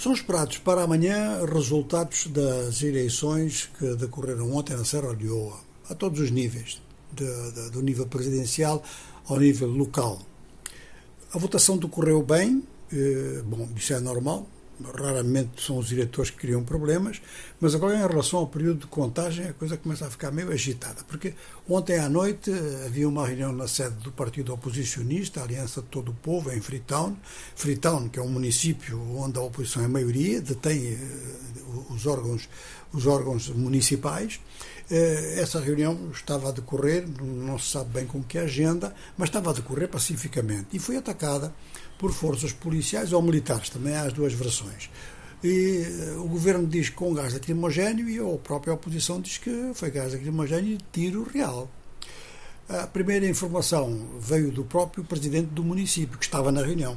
São esperados para amanhã resultados das eleições que decorreram ontem na Serra Leoa, a todos os níveis, de, de, do nível presidencial ao nível local. A votação decorreu bem, eh, bom, isso é normal, raramente são os diretores que criam problemas, mas agora em relação ao período de contagem a coisa começa a ficar meio agitada, porque ontem à noite havia uma reunião na sede do partido oposicionista, a Aliança de Todo o Povo, em Freetown, Freetown, que é um município onde a oposição é maioria, detém eh, os órgãos, os órgãos municipais, eh, essa reunião estava a decorrer, não se sabe bem com que agenda, mas estava a decorrer pacificamente e foi atacada por forças policiais ou militares, também há as duas versões. E eh, o governo diz que com gás lacrimogéneo e a própria oposição diz que foi gás lacrimogéneo e tiro real. A primeira informação veio do próprio presidente do município, que estava na reunião.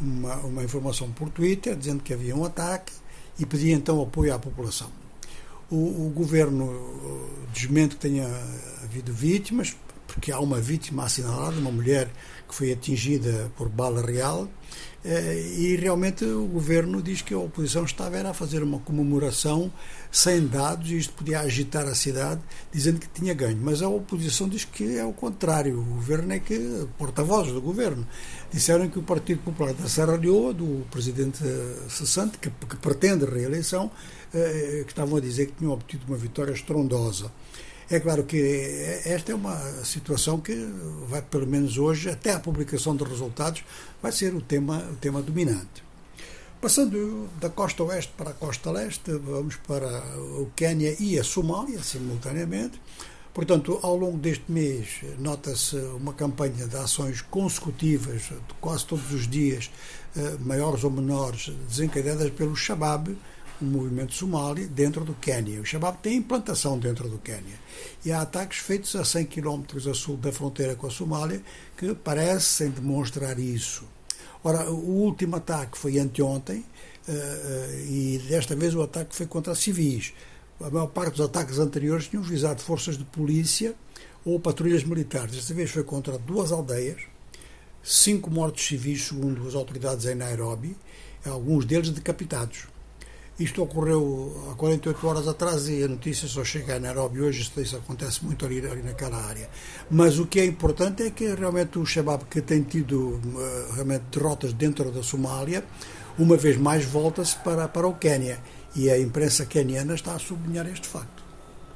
Uma, uma informação por Twitter dizendo que havia um ataque e pedia então apoio à população. O, o governo eh, desmente que tenha havido vítimas, porque há uma vítima assinalada, uma mulher que foi atingida por bala real, eh, e realmente o governo diz que a oposição estava era a fazer uma comemoração sem dados e isto podia agitar a cidade, dizendo que tinha ganho. Mas a oposição diz que é o contrário. O governo é que, porta-vozes do governo, disseram que o Partido Popular da Serra Leoa, do presidente cessante, que, que pretende reeleição, eh, que estavam a dizer que tinham obtido uma vitória estrondosa. É claro que esta é uma situação que vai, pelo menos hoje, até a publicação dos resultados, vai ser o tema, o tema dominante. Passando da costa oeste para a costa leste, vamos para o Quênia e a Somália, simultaneamente. Portanto, ao longo deste mês, nota-se uma campanha de ações consecutivas, de quase todos os dias, eh, maiores ou menores, desencadeadas pelo Shabab, um movimento somali dentro do Quênia. O Shabab tem implantação dentro do Quênia. E há ataques feitos a 100 km a sul da fronteira com a Somália que parecem demonstrar isso. Ora, o último ataque foi anteontem uh, e desta vez o ataque foi contra civis. A maior parte dos ataques anteriores tinham visado forças de polícia ou patrulhas militares. Desta vez foi contra duas aldeias, cinco mortos civis, segundo as autoridades em Nairobi, alguns deles decapitados. Isto ocorreu há 48 horas atrás e a notícia só chega a Nairobi hoje, isso acontece muito ali, ali, naquela área. Mas o que é importante é que realmente o Shabab, que tem tido eh, realmente derrotas dentro da Somália, uma vez mais volta-se para, para o Quênia. E a imprensa queniana está a sublinhar este facto.